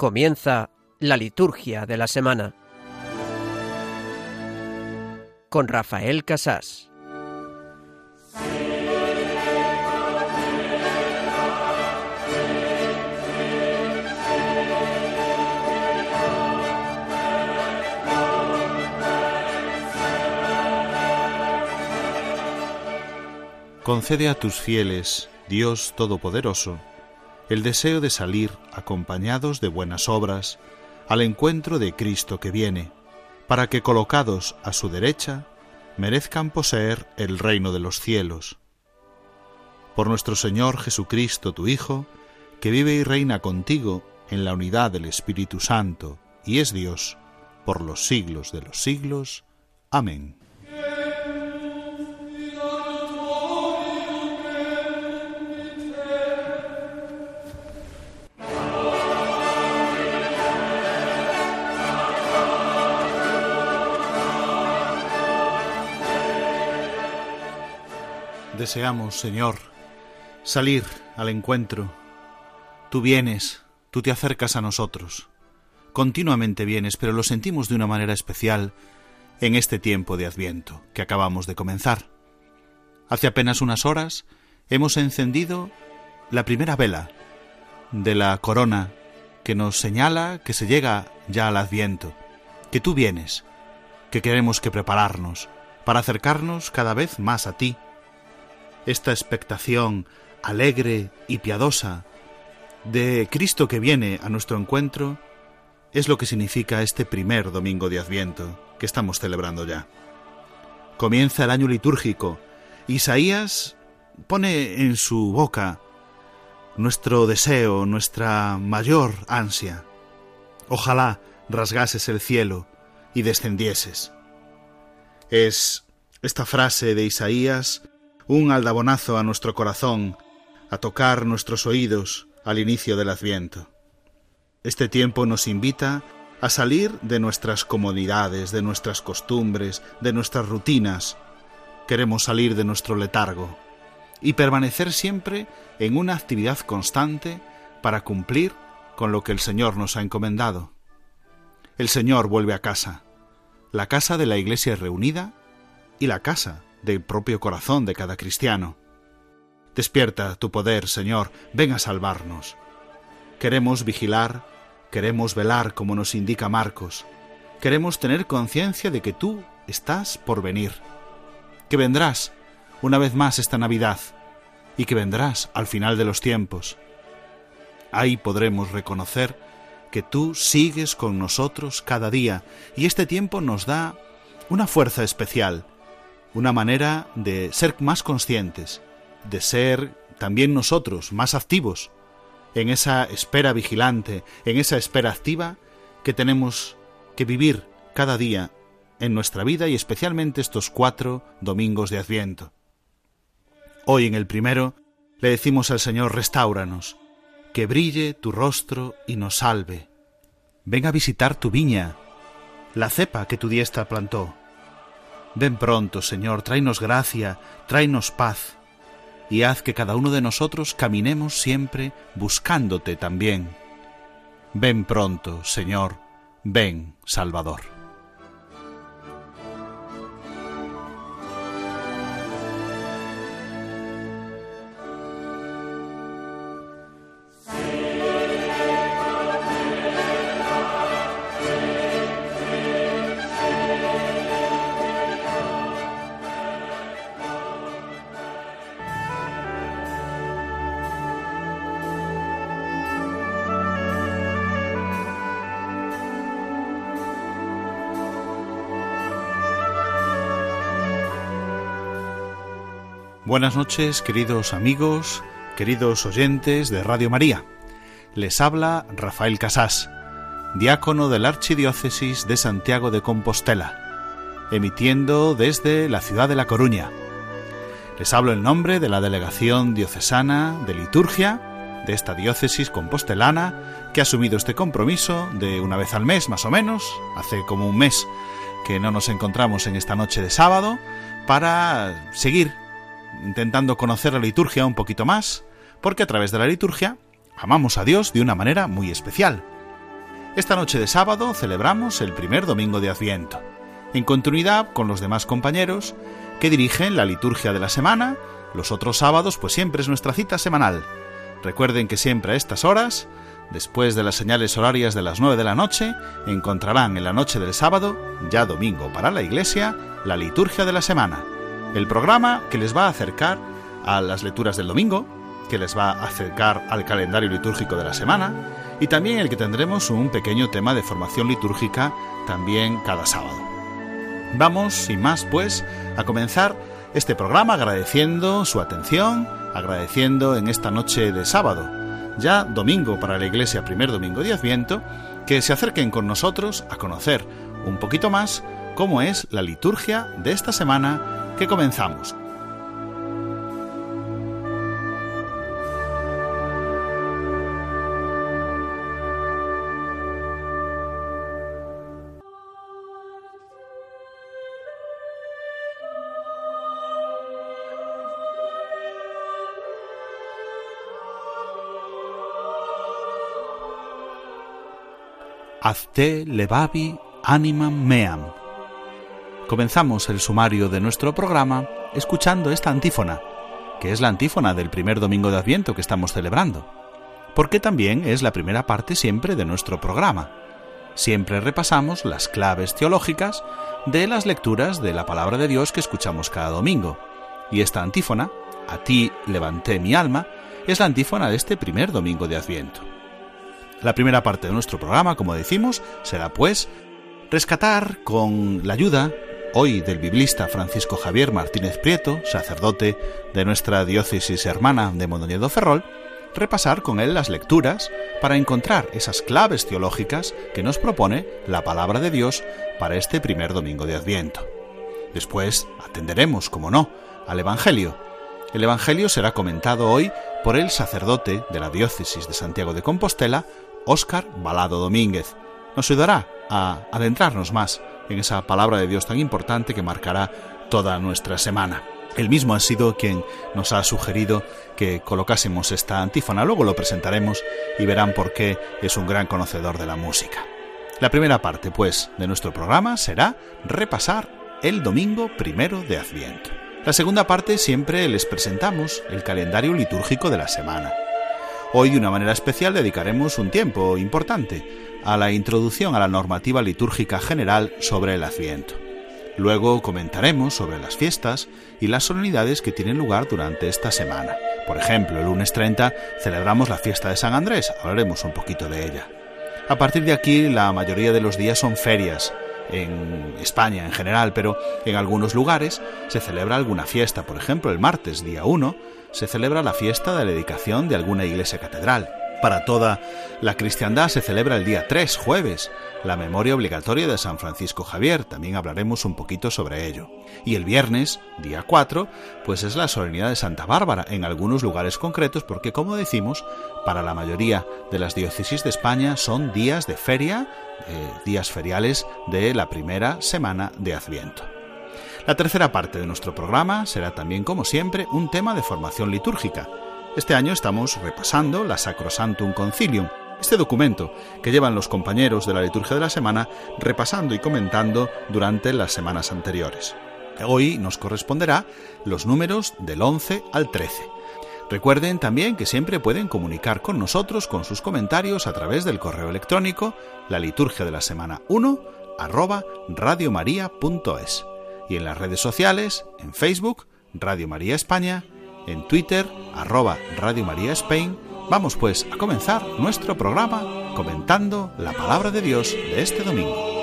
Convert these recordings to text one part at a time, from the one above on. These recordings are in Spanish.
Comienza la liturgia de la semana con Rafael Casás. Concede a tus fieles, Dios Todopoderoso, el deseo de salir acompañados de buenas obras al encuentro de Cristo que viene, para que colocados a su derecha merezcan poseer el reino de los cielos. Por nuestro Señor Jesucristo, tu Hijo, que vive y reina contigo en la unidad del Espíritu Santo y es Dios por los siglos de los siglos. Amén. Deseamos, Señor, salir al encuentro. Tú vienes, tú te acercas a nosotros. Continuamente vienes, pero lo sentimos de una manera especial en este tiempo de Adviento que acabamos de comenzar. Hace apenas unas horas hemos encendido la primera vela de la corona que nos señala que se llega ya al Adviento, que tú vienes, que queremos que prepararnos para acercarnos cada vez más a ti esta expectación alegre y piadosa de Cristo que viene a nuestro encuentro es lo que significa este primer domingo de Adviento que estamos celebrando ya. Comienza el año litúrgico. Isaías pone en su boca nuestro deseo, nuestra mayor ansia. Ojalá rasgases el cielo y descendieses. Es esta frase de Isaías un aldabonazo a nuestro corazón, a tocar nuestros oídos al inicio del adviento. Este tiempo nos invita a salir de nuestras comodidades, de nuestras costumbres, de nuestras rutinas. Queremos salir de nuestro letargo y permanecer siempre en una actividad constante para cumplir con lo que el Señor nos ha encomendado. El Señor vuelve a casa, la casa de la Iglesia reunida y la casa del propio corazón de cada cristiano. Despierta tu poder, Señor, ven a salvarnos. Queremos vigilar, queremos velar como nos indica Marcos. Queremos tener conciencia de que tú estás por venir, que vendrás una vez más esta Navidad y que vendrás al final de los tiempos. Ahí podremos reconocer que tú sigues con nosotros cada día y este tiempo nos da una fuerza especial una manera de ser más conscientes, de ser también nosotros más activos en esa espera vigilante, en esa espera activa que tenemos que vivir cada día en nuestra vida y especialmente estos cuatro domingos de Adviento. Hoy en el primero le decimos al Señor, restauranos, que brille tu rostro y nos salve. Ven a visitar tu viña, la cepa que tu diestra plantó. Ven pronto, Señor, tráenos gracia, tráenos paz, y haz que cada uno de nosotros caminemos siempre buscándote también. Ven pronto, Señor, ven, Salvador. Buenas noches, queridos amigos, queridos oyentes de Radio María. Les habla Rafael Casás, diácono de la Archidiócesis de Santiago de Compostela, emitiendo desde la ciudad de La Coruña. Les hablo en nombre de la Delegación Diocesana de Liturgia de esta diócesis compostelana que ha asumido este compromiso de una vez al mes, más o menos, hace como un mes que no nos encontramos en esta noche de sábado, para seguir intentando conocer la liturgia un poquito más, porque a través de la liturgia amamos a Dios de una manera muy especial. Esta noche de sábado celebramos el primer domingo de Adviento, en continuidad con los demás compañeros que dirigen la liturgia de la semana. Los otros sábados pues siempre es nuestra cita semanal. Recuerden que siempre a estas horas, después de las señales horarias de las 9 de la noche, encontrarán en la noche del sábado, ya domingo para la iglesia, la liturgia de la semana, el programa que les va a acercar a las lecturas del domingo, que les va a acercar al calendario litúrgico de la semana y también el que tendremos un pequeño tema de formación litúrgica también cada sábado. Vamos, sin más, pues, a comenzar este programa agradeciendo su atención, agradeciendo en esta noche de sábado, ya domingo para la Iglesia, primer domingo de Adviento, que se acerquen con nosotros a conocer un poquito más cómo es la liturgia de esta semana que comenzamos. Azte levavi animam meam. Comenzamos el sumario de nuestro programa escuchando esta antífona, que es la antífona del primer domingo de Adviento que estamos celebrando, porque también es la primera parte siempre de nuestro programa. Siempre repasamos las claves teológicas de las lecturas de la palabra de Dios que escuchamos cada domingo. Y esta antífona, A ti levanté mi alma, es la antífona de este primer domingo de Adviento. La primera parte de nuestro programa, como decimos, será pues rescatar con la ayuda hoy del biblista Francisco Javier Martínez Prieto, sacerdote de nuestra diócesis hermana de Mondoñedo Ferrol, repasar con él las lecturas para encontrar esas claves teológicas que nos propone la palabra de Dios para este primer domingo de Adviento. Después atenderemos, como no, al Evangelio. El Evangelio será comentado hoy por el sacerdote de la diócesis de Santiago de Compostela, Óscar Balado Domínguez. Nos ayudará a adentrarnos más en esa palabra de Dios tan importante que marcará toda nuestra semana. Él mismo ha sido quien nos ha sugerido que colocásemos esta antífona. Luego lo presentaremos y verán por qué es un gran conocedor de la música. La primera parte, pues, de nuestro programa será repasar el domingo primero de Adviento. La segunda parte siempre les presentamos el calendario litúrgico de la semana. Hoy de una manera especial dedicaremos un tiempo importante a la introducción a la normativa litúrgica general sobre el Adviento. Luego comentaremos sobre las fiestas y las solemnidades que tienen lugar durante esta semana. Por ejemplo, el lunes 30 celebramos la fiesta de San Andrés, hablaremos un poquito de ella. A partir de aquí, la mayoría de los días son ferias, en España en general, pero en algunos lugares se celebra alguna fiesta. Por ejemplo, el martes, día 1, se celebra la fiesta de la dedicación de alguna iglesia catedral. Para toda la cristiandad se celebra el día 3, jueves, la memoria obligatoria de San Francisco Javier, también hablaremos un poquito sobre ello. Y el viernes, día 4, pues es la solemnidad de Santa Bárbara en algunos lugares concretos porque, como decimos, para la mayoría de las diócesis de España son días de feria, eh, días feriales de la primera semana de Adviento. La tercera parte de nuestro programa será también, como siempre, un tema de formación litúrgica. Este año estamos repasando la Sacrosantum Concilium, este documento que llevan los compañeros de la liturgia de la semana repasando y comentando durante las semanas anteriores. Hoy nos corresponderá los números del 11 al 13. Recuerden también que siempre pueden comunicar con nosotros con sus comentarios a través del correo electrónico la liturgia de la semana 1 arroba radiomaria.es y en las redes sociales, en Facebook, Radio María España, en Twitter, arroba Radio María Spain. Vamos pues a comenzar nuestro programa comentando la palabra de Dios de este domingo.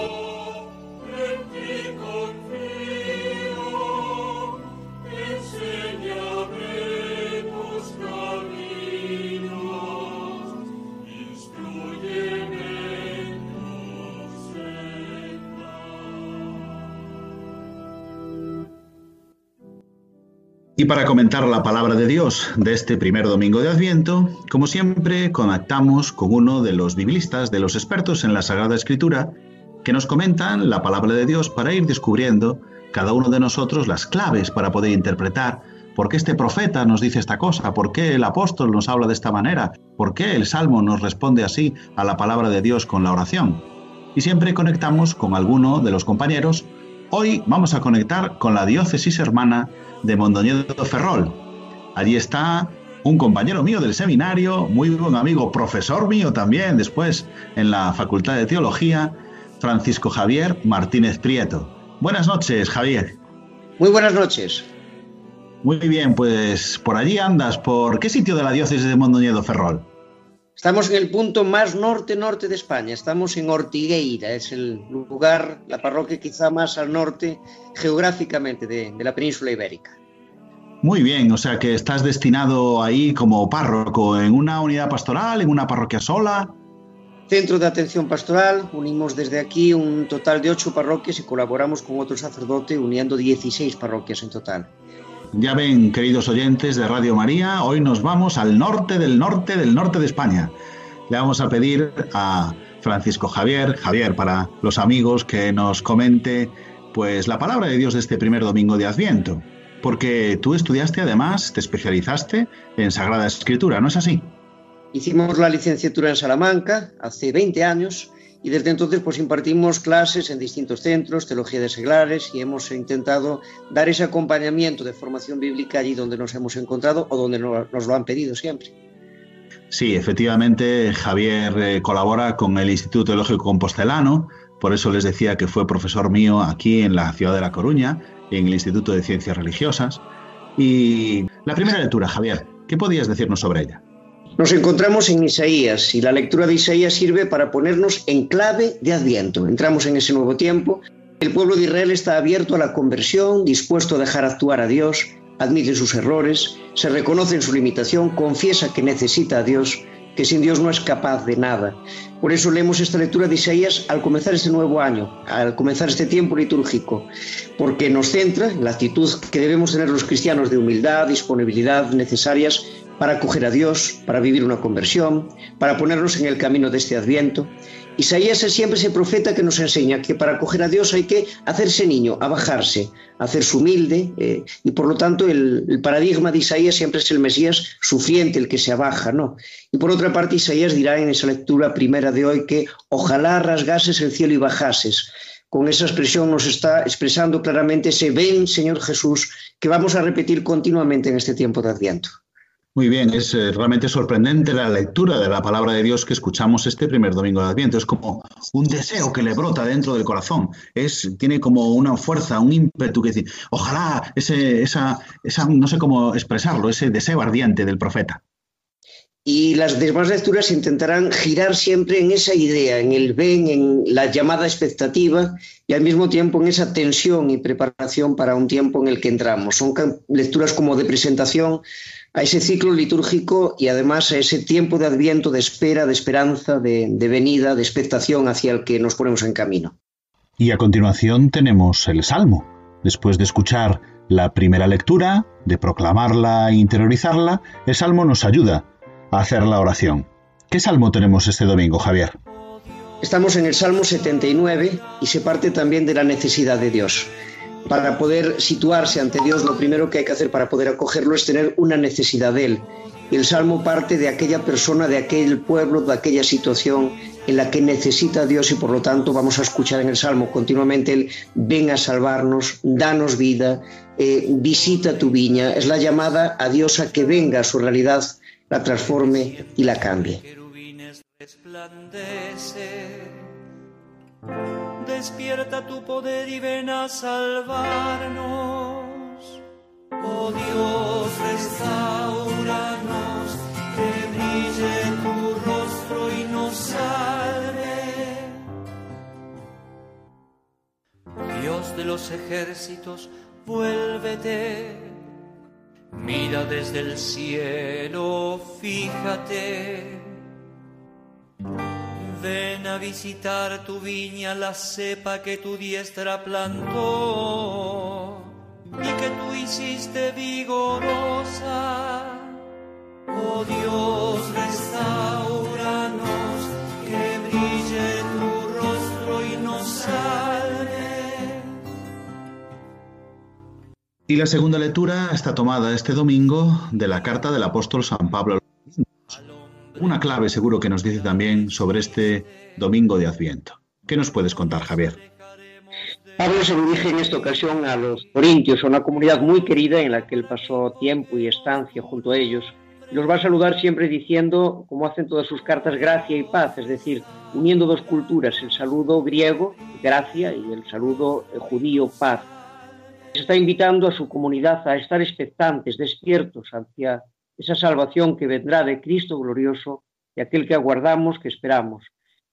Y para comentar la palabra de Dios de este primer domingo de Adviento, como siempre, conectamos con uno de los biblistas, de los expertos en la Sagrada Escritura, que nos comentan la palabra de Dios para ir descubriendo cada uno de nosotros las claves para poder interpretar ¿Por qué este profeta nos dice esta cosa? ¿Por qué el apóstol nos habla de esta manera? ¿Por qué el Salmo nos responde así a la palabra de Dios con la oración? Y siempre conectamos con alguno de los compañeros. Hoy vamos a conectar con la diócesis hermana de Mondoñedo Ferrol. Allí está un compañero mío del seminario, muy buen amigo, profesor mío también después en la Facultad de Teología, Francisco Javier Martínez Prieto. Buenas noches, Javier. Muy buenas noches. Muy bien, pues por allí andas. ¿Por qué sitio de la diócesis de Mondoñedo Ferrol? Estamos en el punto más norte-norte de España. Estamos en Ortigueira. Es el lugar, la parroquia quizá más al norte geográficamente de, de la península ibérica. Muy bien, o sea que estás destinado ahí como párroco en una unidad pastoral, en una parroquia sola. Centro de Atención Pastoral, unimos desde aquí un total de ocho parroquias y colaboramos con otro sacerdote uniendo 16 parroquias en total. Ya ven, queridos oyentes de Radio María, hoy nos vamos al norte del norte del norte de España. Le vamos a pedir a Francisco Javier, Javier, para los amigos que nos comente pues la palabra de Dios de este primer domingo de Adviento porque tú estudiaste además, te especializaste en Sagrada Escritura, ¿no es así? Hicimos la licenciatura en Salamanca hace 20 años y desde entonces pues impartimos clases en distintos centros, teología de seglares y hemos intentado dar ese acompañamiento de formación bíblica allí donde nos hemos encontrado o donde nos lo han pedido siempre. Sí, efectivamente Javier eh, colabora con el Instituto Teológico Compostelano, por eso les decía que fue profesor mío aquí en la ciudad de La Coruña en el Instituto de Ciencias Religiosas. Y la primera lectura, Javier, ¿qué podías decirnos sobre ella? Nos encontramos en Isaías y la lectura de Isaías sirve para ponernos en clave de Adviento. Entramos en ese nuevo tiempo. El pueblo de Israel está abierto a la conversión, dispuesto a dejar actuar a Dios, admite sus errores, se reconoce en su limitación, confiesa que necesita a Dios que sin Dios no es capaz de nada. Por eso leemos esta lectura de Isaías al comenzar este nuevo año, al comenzar este tiempo litúrgico, porque nos centra en la actitud que debemos tener los cristianos de humildad, disponibilidad necesarias para acoger a Dios, para vivir una conversión, para ponernos en el camino de este adviento. Isaías es siempre ese profeta que nos enseña que para acoger a Dios hay que hacerse niño, abajarse, hacerse humilde, eh, y por lo tanto el, el, paradigma de Isaías siempre es el Mesías sufriente, el que se abaja, ¿no? Y por otra parte, Isaías dirá en esa lectura primera de hoy que ojalá rasgases el cielo y bajases. Con esa expresión nos está expresando claramente ese ven, Señor Jesús, que vamos a repetir continuamente en este tiempo de Adviento. Muy bien, es eh, realmente sorprendente la lectura de la palabra de Dios que escuchamos este primer domingo de Adviento. Es como un deseo que le brota dentro del corazón. Es, tiene como una fuerza, un ímpetu que dice, ojalá ese, esa, esa, no sé cómo expresarlo, ese deseo ardiente del profeta. Y las demás lecturas intentarán girar siempre en esa idea, en el ven, en la llamada expectativa y al mismo tiempo en esa tensión y preparación para un tiempo en el que entramos. Son lecturas como de presentación a ese ciclo litúrgico y además a ese tiempo de adviento, de espera, de esperanza, de, de venida, de expectación hacia el que nos ponemos en camino. Y a continuación tenemos el Salmo. Después de escuchar la primera lectura, de proclamarla e interiorizarla, el Salmo nos ayuda a hacer la oración. ¿Qué Salmo tenemos este domingo, Javier? Estamos en el Salmo 79 y se parte también de la necesidad de Dios para poder situarse ante Dios, lo primero que hay que hacer para poder acogerlo es tener una necesidad de Él. El Salmo parte de aquella persona, de aquel pueblo, de aquella situación en la que necesita a Dios y por lo tanto vamos a escuchar en el Salmo continuamente el ven a salvarnos, danos vida, eh, visita tu viña. Es la llamada a Dios a que venga a su realidad, la transforme y la cambie despierta tu poder y ven a salvarnos. Oh Dios, restauranos, que brille tu rostro y nos salve. Dios de los ejércitos, vuélvete. Mira desde el cielo, fíjate Ven a visitar tu viña la cepa que tu diestra plantó y que tú hiciste vigorosa. Oh Dios, restauranos, que brille tu rostro y nos salve. Y la segunda lectura está tomada este domingo de la carta del apóstol San Pablo. Una clave seguro que nos dice también sobre este domingo de Adviento. ¿Qué nos puedes contar, Javier? Pablo se dirige en esta ocasión a los corintios, una comunidad muy querida en la que él pasó tiempo y estancia junto a ellos. Los va a saludar siempre diciendo, como hacen todas sus cartas, gracia y paz, es decir, uniendo dos culturas, el saludo griego, gracia, y el saludo judío, paz está invitando a su comunidad a estar expectantes, despiertos hacia esa salvación que vendrá de Cristo glorioso y aquel que aguardamos, que esperamos.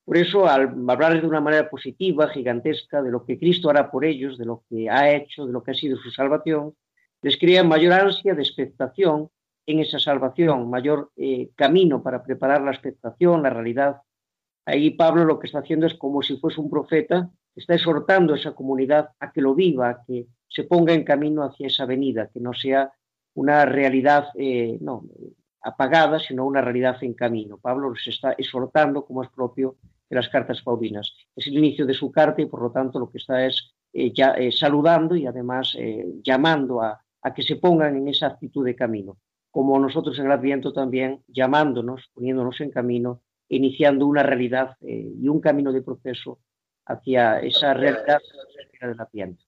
Por eso, al hablarles de una manera positiva, gigantesca, de lo que Cristo hará por ellos, de lo que ha hecho, de lo que ha sido su salvación, les crea mayor ansia de expectación en esa salvación, mayor eh, camino para preparar la expectación, la realidad. Ahí Pablo lo que está haciendo es como si fuese un profeta, está exhortando a esa comunidad a que lo viva, a que se ponga en camino hacia esa venida, que no sea una realidad eh, no, apagada, sino una realidad en camino. Pablo los está exhortando, como es propio de las cartas paulinas. Es el inicio de su carta y, por lo tanto, lo que está es eh, ya, eh, saludando y, además, llamando a, a, que se pongan en esa actitud de camino. Como nosotros en el Adviento también, llamándonos, poniéndonos en camino, iniciando una realidad y un camino de proceso hacia esa realidad del Adviento.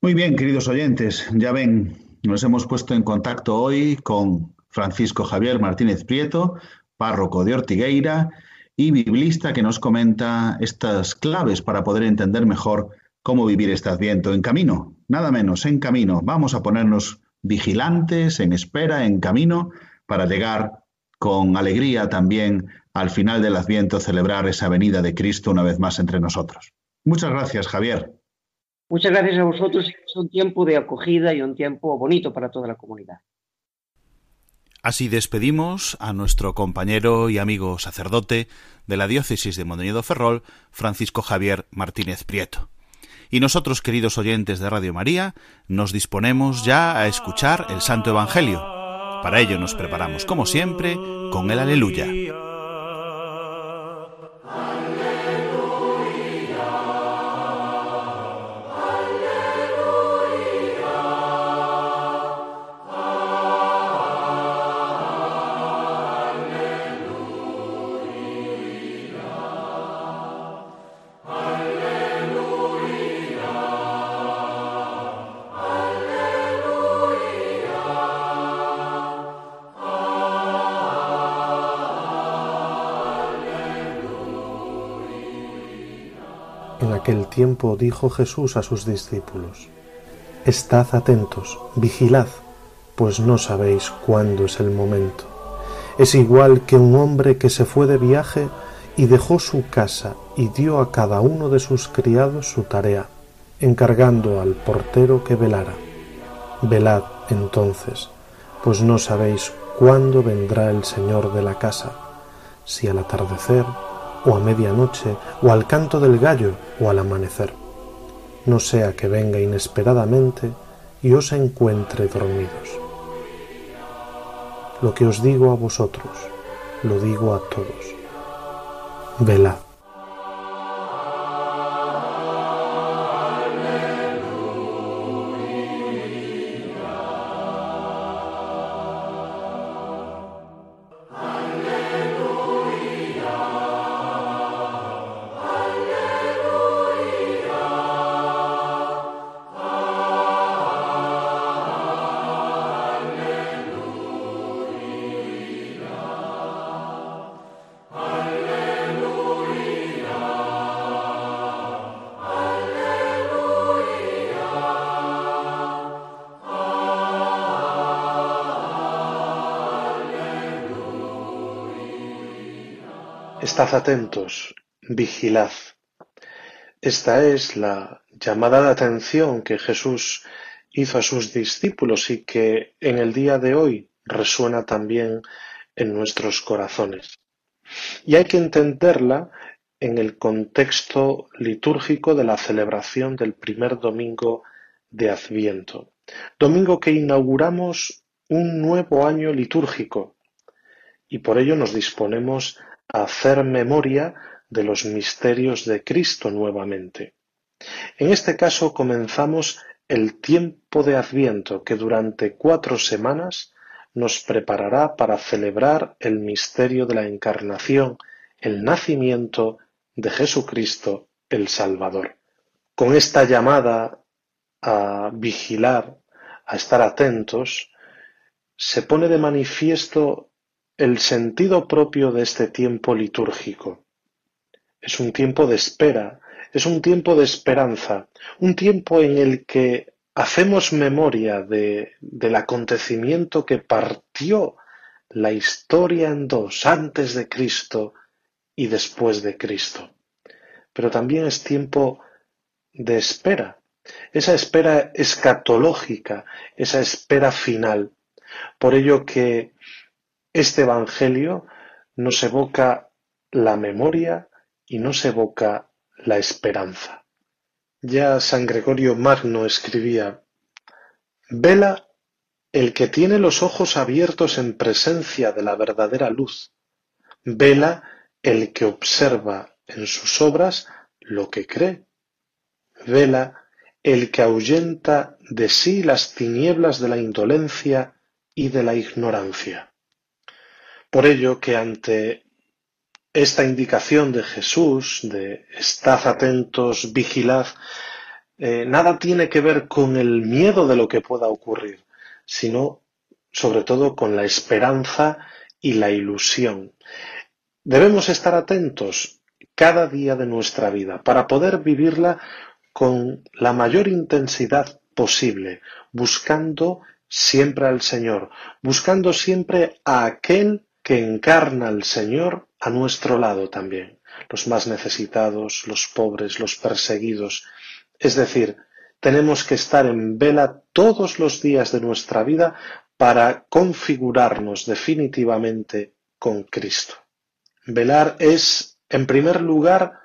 Muy bien, queridos oyentes, ya ven, nos hemos puesto en contacto hoy con Francisco Javier Martínez Prieto, párroco de Ortigueira y biblista que nos comenta estas claves para poder entender mejor cómo vivir este adviento en camino, nada menos, en camino. Vamos a ponernos vigilantes, en espera, en camino, para llegar con alegría también al final del adviento, celebrar esa venida de Cristo una vez más entre nosotros. Muchas gracias, Javier. Muchas gracias a vosotros. Es un tiempo de acogida y un tiempo bonito para toda la comunidad. Así despedimos a nuestro compañero y amigo sacerdote de la diócesis de Mondoñedo Ferrol, Francisco Javier Martínez Prieto. Y nosotros, queridos oyentes de Radio María, nos disponemos ya a escuchar el Santo Evangelio. Para ello nos preparamos, como siempre, con el Aleluya. Dijo Jesús a sus discípulos, Estad atentos, vigilad, pues no sabéis cuándo es el momento. Es igual que un hombre que se fue de viaje y dejó su casa y dio a cada uno de sus criados su tarea, encargando al portero que velara. Velad entonces, pues no sabéis cuándo vendrá el Señor de la casa, si al atardecer, o a medianoche, o al canto del gallo, o al amanecer. No sea que venga inesperadamente y os encuentre dormidos. Lo que os digo a vosotros, lo digo a todos. Velad. Estad atentos, vigilad. Esta es la llamada de atención que Jesús hizo a sus discípulos y que en el día de hoy resuena también en nuestros corazones. Y hay que entenderla en el contexto litúrgico de la celebración del primer domingo de Adviento, domingo que inauguramos un nuevo año litúrgico y por ello nos disponemos hacer memoria de los misterios de Cristo nuevamente. En este caso comenzamos el tiempo de Adviento que durante cuatro semanas nos preparará para celebrar el misterio de la encarnación, el nacimiento de Jesucristo el Salvador. Con esta llamada a vigilar, a estar atentos, se pone de manifiesto el sentido propio de este tiempo litúrgico. Es un tiempo de espera, es un tiempo de esperanza, un tiempo en el que hacemos memoria de, del acontecimiento que partió la historia en dos antes de Cristo y después de Cristo. Pero también es tiempo de espera, esa espera escatológica, esa espera final. Por ello que este Evangelio nos evoca la memoria y nos evoca la esperanza. Ya San Gregorio Magno escribía, Vela el que tiene los ojos abiertos en presencia de la verdadera luz. Vela el que observa en sus obras lo que cree. Vela el que ahuyenta de sí las tinieblas de la indolencia y de la ignorancia. Por ello que ante esta indicación de Jesús de estad atentos, vigilad, eh, nada tiene que ver con el miedo de lo que pueda ocurrir, sino sobre todo con la esperanza y la ilusión. Debemos estar atentos cada día de nuestra vida para poder vivirla con la mayor intensidad posible, buscando siempre al Señor, buscando siempre a aquel que encarna al Señor a nuestro lado también, los más necesitados, los pobres, los perseguidos. Es decir, tenemos que estar en vela todos los días de nuestra vida para configurarnos definitivamente con Cristo. Velar es, en primer lugar,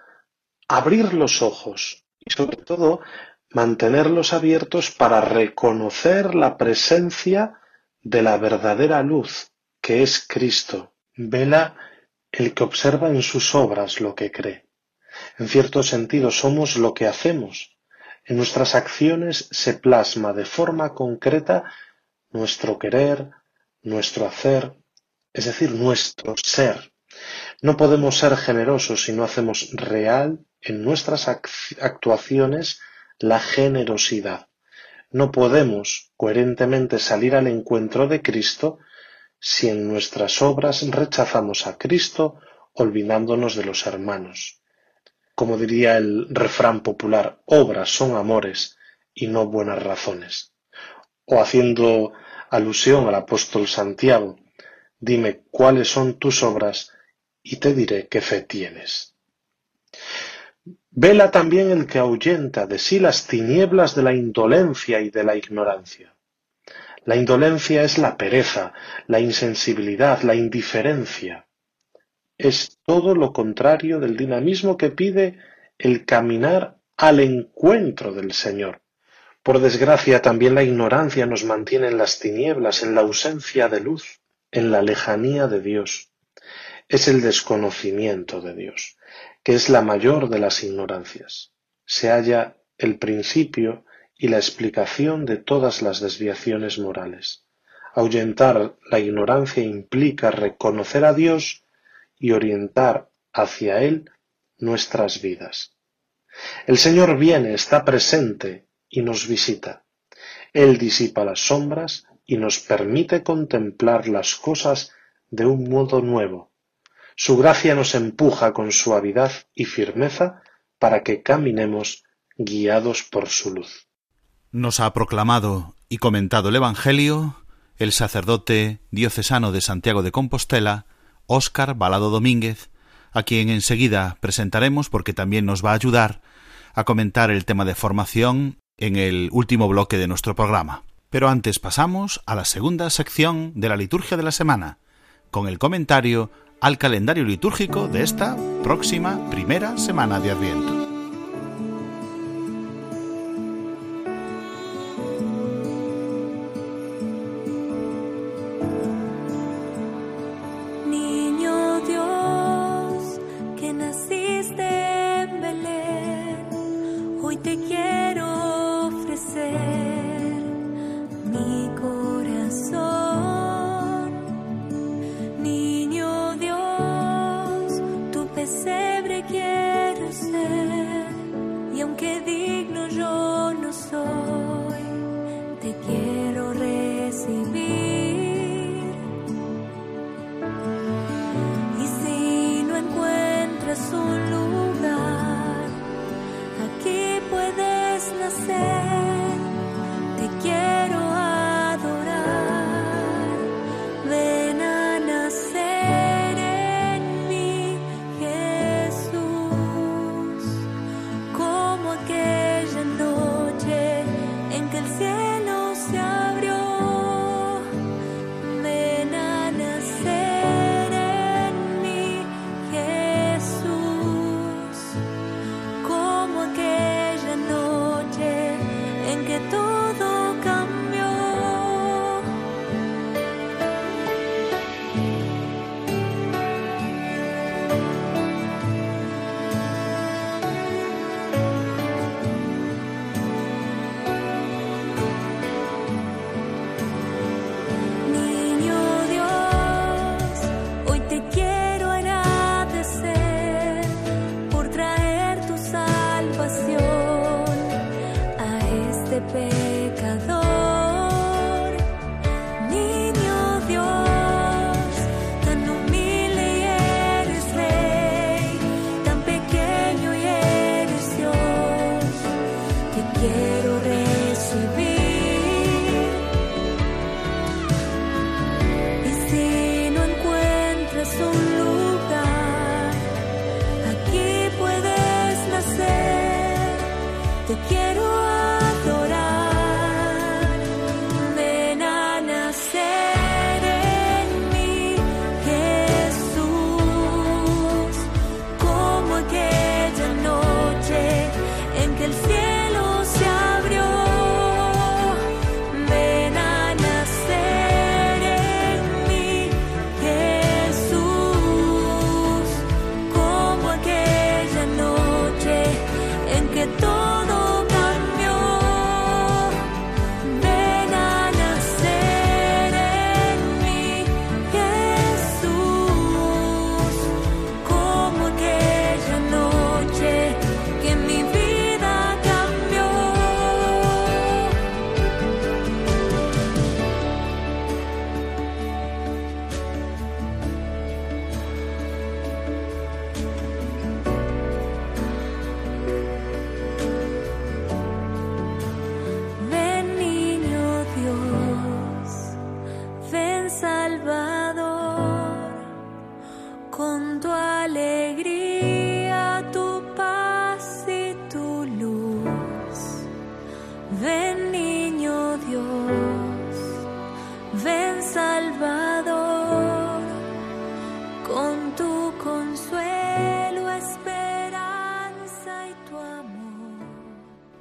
abrir los ojos y sobre todo mantenerlos abiertos para reconocer la presencia de la verdadera luz, que es Cristo. Vela el que observa en sus obras lo que cree. En cierto sentido somos lo que hacemos. En nuestras acciones se plasma de forma concreta nuestro querer, nuestro hacer, es decir, nuestro ser. No podemos ser generosos si no hacemos real en nuestras actuaciones la generosidad. No podemos coherentemente salir al encuentro de Cristo si en nuestras obras rechazamos a Cristo olvidándonos de los hermanos. Como diría el refrán popular, obras son amores y no buenas razones. O haciendo alusión al apóstol Santiago, dime cuáles son tus obras y te diré qué fe tienes. Vela también el que ahuyenta de sí las tinieblas de la indolencia y de la ignorancia. La indolencia es la pereza, la insensibilidad, la indiferencia. Es todo lo contrario del dinamismo que pide el caminar al encuentro del Señor. Por desgracia, también la ignorancia nos mantiene en las tinieblas, en la ausencia de luz, en la lejanía de Dios. Es el desconocimiento de Dios, que es la mayor de las ignorancias. Se halla el principio y la explicación de todas las desviaciones morales. Ahuyentar la ignorancia implica reconocer a Dios y orientar hacia Él nuestras vidas. El Señor viene, está presente y nos visita. Él disipa las sombras y nos permite contemplar las cosas de un modo nuevo. Su gracia nos empuja con suavidad y firmeza para que caminemos guiados por su luz. Nos ha proclamado y comentado el Evangelio el sacerdote diocesano de Santiago de Compostela, Óscar Balado Domínguez, a quien enseguida presentaremos porque también nos va a ayudar a comentar el tema de formación en el último bloque de nuestro programa. Pero antes pasamos a la segunda sección de la liturgia de la semana, con el comentario al calendario litúrgico de esta próxima primera semana de Adviento.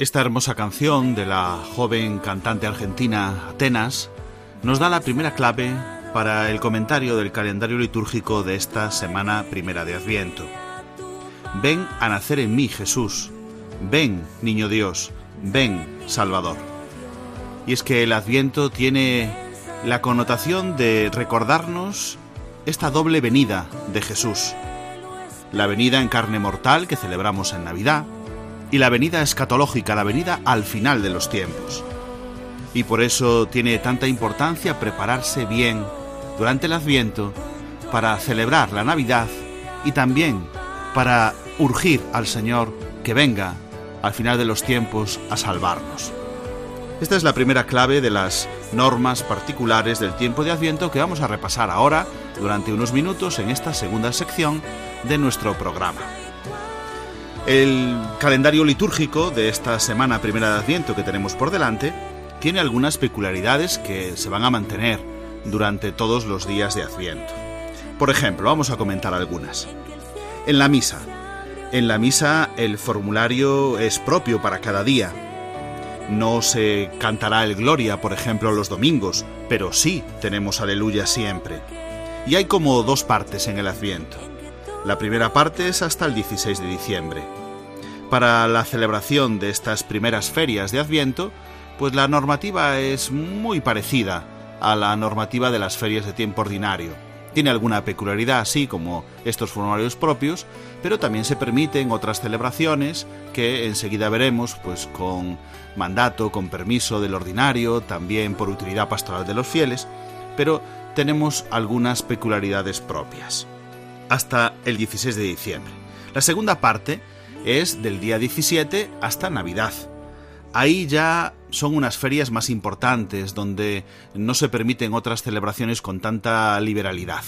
Esta hermosa canción de la joven cantante argentina Atenas nos da la primera clave para el comentario del calendario litúrgico de esta semana primera de Adviento. Ven a nacer en mí, Jesús. Ven, Niño Dios. Ven, Salvador. Y es que el Adviento tiene la connotación de recordarnos esta doble venida de Jesús. La venida en carne mortal que celebramos en Navidad y la venida escatológica, la venida al final de los tiempos. Y por eso tiene tanta importancia prepararse bien durante el Adviento para celebrar la Navidad y también para urgir al Señor que venga al final de los tiempos a salvarnos. Esta es la primera clave de las normas particulares del tiempo de Adviento que vamos a repasar ahora durante unos minutos en esta segunda sección de nuestro programa. El calendario litúrgico de esta semana primera de Adviento que tenemos por delante tiene algunas peculiaridades que se van a mantener durante todos los días de Adviento. Por ejemplo, vamos a comentar algunas. En la misa. En la misa el formulario es propio para cada día. No se cantará el Gloria, por ejemplo, los domingos, pero sí tenemos Aleluya siempre. Y hay como dos partes en el Adviento. La primera parte es hasta el 16 de diciembre. Para la celebración de estas primeras ferias de Adviento, pues la normativa es muy parecida a la normativa de las ferias de tiempo ordinario. Tiene alguna peculiaridad así como estos formularios propios, pero también se permiten otras celebraciones que enseguida veremos, pues con mandato, con permiso del ordinario, también por utilidad pastoral de los fieles, pero tenemos algunas peculiaridades propias. Hasta el 16 de diciembre. La segunda parte es del día 17 hasta Navidad. Ahí ya son unas ferias más importantes donde no se permiten otras celebraciones con tanta liberalidad,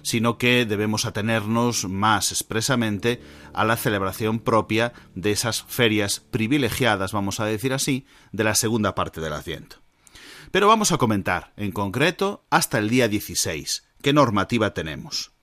sino que debemos atenernos más expresamente a la celebración propia de esas ferias privilegiadas, vamos a decir así, de la segunda parte del Adviento. Pero vamos a comentar, en concreto, hasta el día 16, qué normativa tenemos.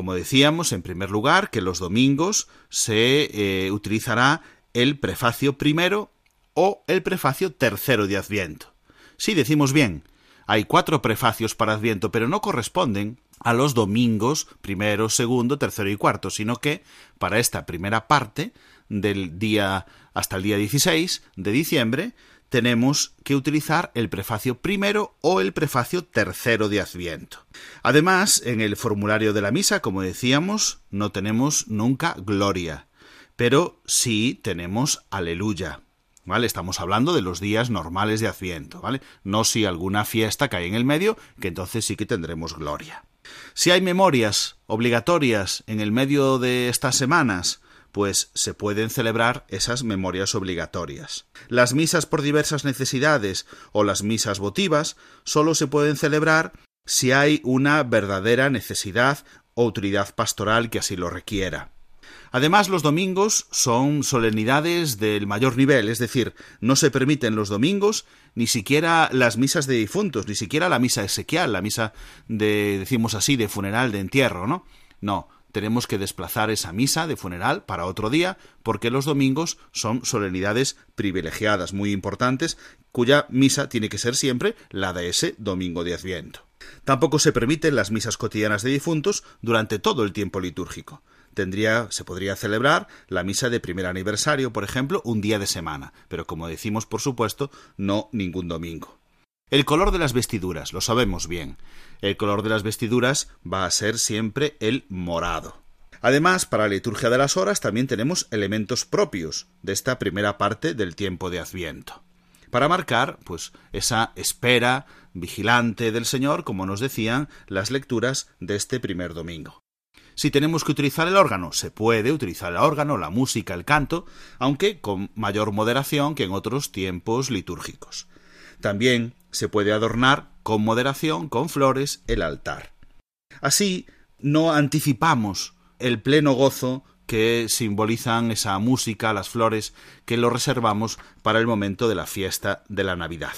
Como decíamos, en primer lugar, que los domingos se eh, utilizará el prefacio primero o el prefacio tercero de Adviento. Sí, decimos bien, hay cuatro prefacios para Adviento, pero no corresponden a los domingos primero, segundo, tercero y cuarto, sino que para esta primera parte del día hasta el día 16 de diciembre tenemos que utilizar el prefacio primero o el prefacio tercero de Adviento. Además, en el formulario de la misa, como decíamos, no tenemos nunca gloria, pero sí tenemos aleluya. ¿Vale? Estamos hablando de los días normales de Adviento, ¿vale? No si alguna fiesta cae en el medio, que entonces sí que tendremos gloria. Si hay memorias obligatorias en el medio de estas semanas, pues se pueden celebrar esas memorias obligatorias. Las misas por diversas necesidades o las misas votivas solo se pueden celebrar si hay una verdadera necesidad o utilidad pastoral que así lo requiera. Además, los domingos son solemnidades del mayor nivel, es decir, no se permiten los domingos ni siquiera las misas de difuntos, ni siquiera la misa esequial, la misa de, decimos así, de funeral, de entierro, ¿no? No, tenemos que desplazar esa misa de funeral para otro día, porque los domingos son solemnidades privilegiadas, muy importantes, cuya misa tiene que ser siempre la de ese domingo de Adviento. Tampoco se permiten las misas cotidianas de difuntos durante todo el tiempo litúrgico tendría, se podría celebrar la misa de primer aniversario, por ejemplo, un día de semana, pero como decimos, por supuesto, no ningún domingo. El color de las vestiduras, lo sabemos bien. El color de las vestiduras va a ser siempre el morado. Además, para la liturgia de las horas también tenemos elementos propios de esta primera parte del tiempo de Adviento. Para marcar, pues, esa espera vigilante del Señor, como nos decían las lecturas de este primer domingo. Si tenemos que utilizar el órgano, se puede utilizar el órgano, la música, el canto, aunque con mayor moderación que en otros tiempos litúrgicos. También se puede adornar con moderación, con flores, el altar. Así no anticipamos el pleno gozo que simbolizan esa música, las flores, que lo reservamos para el momento de la fiesta de la Navidad.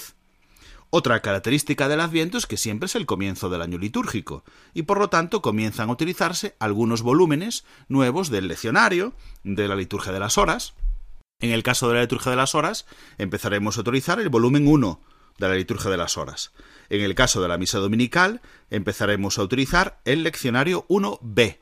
Otra característica del Adviento es que siempre es el comienzo del año litúrgico, y por lo tanto comienzan a utilizarse algunos volúmenes nuevos del leccionario, de la liturgia de las horas. En el caso de la liturgia de las horas, empezaremos a utilizar el volumen 1 de la liturgia de las horas. En el caso de la misa dominical, empezaremos a utilizar el leccionario 1b,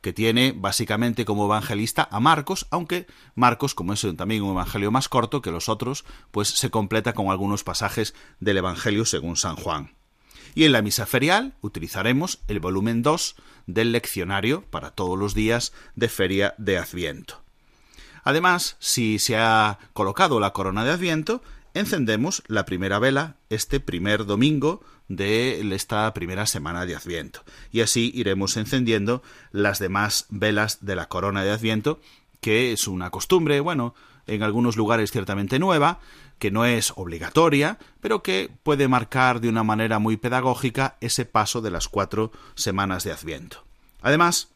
que tiene básicamente como evangelista a Marcos, aunque Marcos, como es también un evangelio más corto que los otros, pues se completa con algunos pasajes del evangelio según San Juan. Y en la misa ferial utilizaremos el volumen 2 del leccionario para todos los días de feria de Adviento. Además, si se ha colocado la corona de Adviento, encendemos la primera vela este primer domingo de esta primera semana de Adviento. Y así iremos encendiendo las demás velas de la corona de Adviento, que es una costumbre, bueno, en algunos lugares ciertamente nueva, que no es obligatoria, pero que puede marcar de una manera muy pedagógica ese paso de las cuatro semanas de Adviento. Además,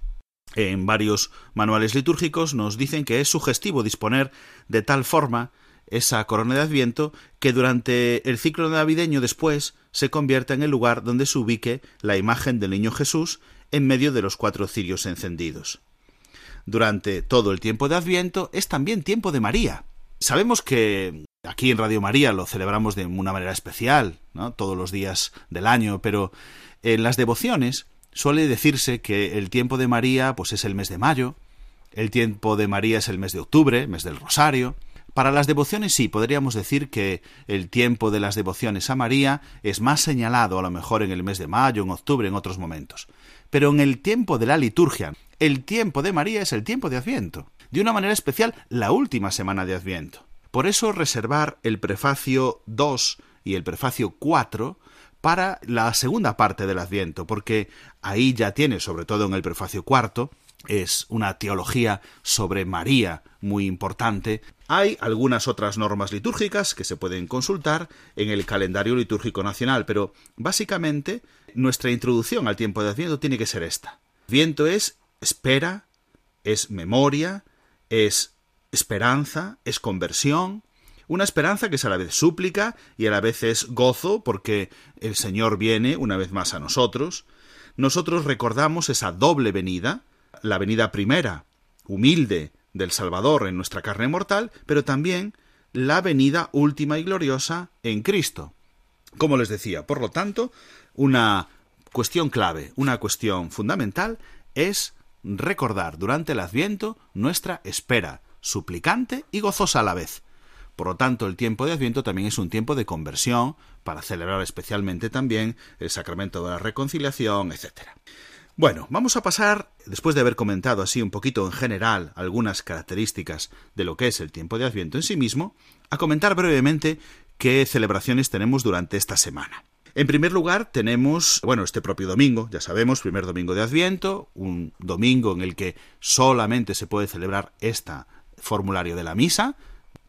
en varios manuales litúrgicos nos dicen que es sugestivo disponer de tal forma esa corona de Adviento que durante el ciclo navideño después se convierta en el lugar donde se ubique la imagen del niño Jesús en medio de los cuatro cirios encendidos. Durante todo el tiempo de Adviento es también tiempo de María. Sabemos que aquí en Radio María lo celebramos de una manera especial, ¿no? todos los días del año, pero en las devociones suele decirse que el tiempo de María pues es el mes de mayo, El tiempo de María es el mes de octubre, mes del Rosario. Para las devociones sí, podríamos decir que el tiempo de las devociones a María es más señalado a lo mejor en el mes de mayo, en octubre, en otros momentos. Pero en el tiempo de la liturgia, el tiempo de María es el tiempo de Adviento. De una manera especial, la última semana de Adviento. Por eso reservar el prefacio 2 y el prefacio 4 para la segunda parte del Adviento, porque ahí ya tiene, sobre todo en el prefacio cuarto, es una teología sobre María muy importante. Hay algunas otras normas litúrgicas que se pueden consultar en el calendario litúrgico nacional, pero básicamente nuestra introducción al tiempo de Adviento tiene que ser esta. Adviento es espera, es memoria, es esperanza, es conversión, una esperanza que es a la vez súplica y a la vez es gozo porque el Señor viene una vez más a nosotros. Nosotros recordamos esa doble venida, la venida primera, humilde, del Salvador en nuestra carne mortal, pero también la venida última y gloriosa en Cristo. Como les decía, por lo tanto, una cuestión clave, una cuestión fundamental es recordar durante el Adviento nuestra espera, suplicante y gozosa a la vez. Por lo tanto, el tiempo de Adviento también es un tiempo de conversión, para celebrar especialmente también el sacramento de la reconciliación, etc. Bueno, vamos a pasar, después de haber comentado así un poquito en general algunas características de lo que es el tiempo de Adviento en sí mismo, a comentar brevemente qué celebraciones tenemos durante esta semana. En primer lugar, tenemos, bueno, este propio domingo, ya sabemos, primer domingo de Adviento, un domingo en el que solamente se puede celebrar esta formulario de la misa.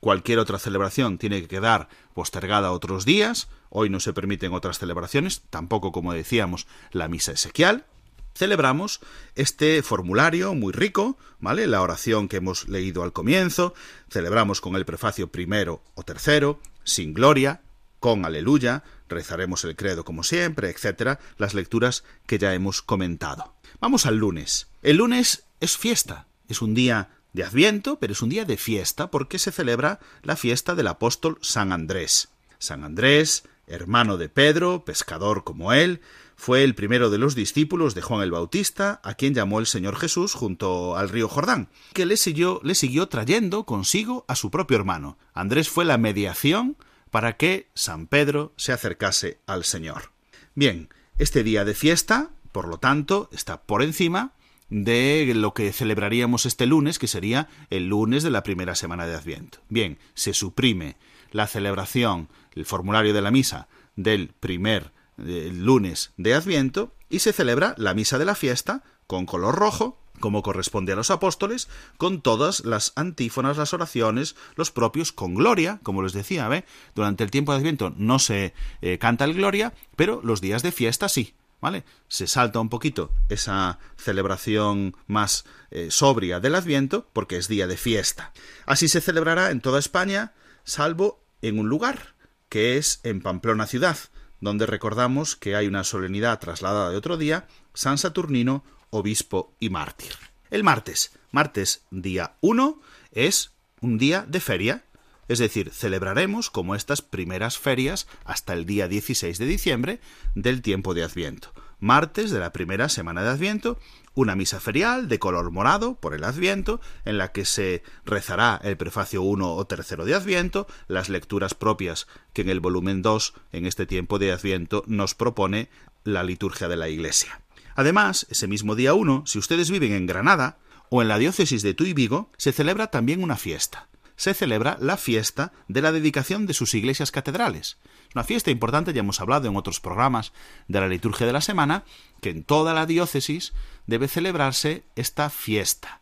Cualquier otra celebración tiene que quedar postergada otros días. Hoy no se permiten otras celebraciones, tampoco, como decíamos, la misa esequial. Celebramos este formulario muy rico, ¿vale? La oración que hemos leído al comienzo, celebramos con el prefacio primero o tercero, sin gloria, con aleluya, rezaremos el credo como siempre, etcétera, las lecturas que ya hemos comentado. Vamos al lunes. El lunes es fiesta, es un día de Adviento, pero es un día de fiesta porque se celebra la fiesta del apóstol San Andrés. San Andrés, hermano de Pedro, pescador como él, fue el primero de los discípulos de Juan el Bautista, a quien llamó el Señor Jesús junto al río Jordán, que le siguió, le siguió trayendo consigo a su propio hermano. Andrés fue la mediación para que San Pedro se acercase al Señor. Bien, este día de fiesta, por lo tanto, está por encima de lo que celebraríamos este lunes, que sería el lunes de la primera semana de Adviento. Bien, se suprime la celebración, el formulario de la misa del primer eh, lunes de Adviento y se celebra la misa de la fiesta con color rojo como corresponde a los apóstoles, con todas las antífonas, las oraciones, los propios con gloria, como les decía, ¿ve? durante el tiempo de Adviento no se eh, canta el gloria, pero los días de fiesta sí, ¿vale? Se salta un poquito esa celebración más eh, sobria del Adviento, porque es día de fiesta. Así se celebrará en toda España, salvo en un lugar, que es en Pamplona ciudad, donde recordamos que hay una solemnidad trasladada de otro día, San Saturnino obispo y mártir. El martes, martes día 1, es un día de feria, es decir, celebraremos como estas primeras ferias hasta el día 16 de diciembre del tiempo de Adviento. Martes de la primera semana de Adviento, una misa ferial de color morado por el Adviento, en la que se rezará el prefacio 1 o tercero de Adviento, las lecturas propias que en el volumen 2, en este tiempo de Adviento, nos propone la liturgia de la Iglesia. Además, ese mismo día 1, si ustedes viven en Granada o en la diócesis de Tuy Vigo, se celebra también una fiesta. Se celebra la fiesta de la dedicación de sus iglesias catedrales. Una fiesta importante, ya hemos hablado en otros programas de la liturgia de la semana, que en toda la diócesis debe celebrarse esta fiesta.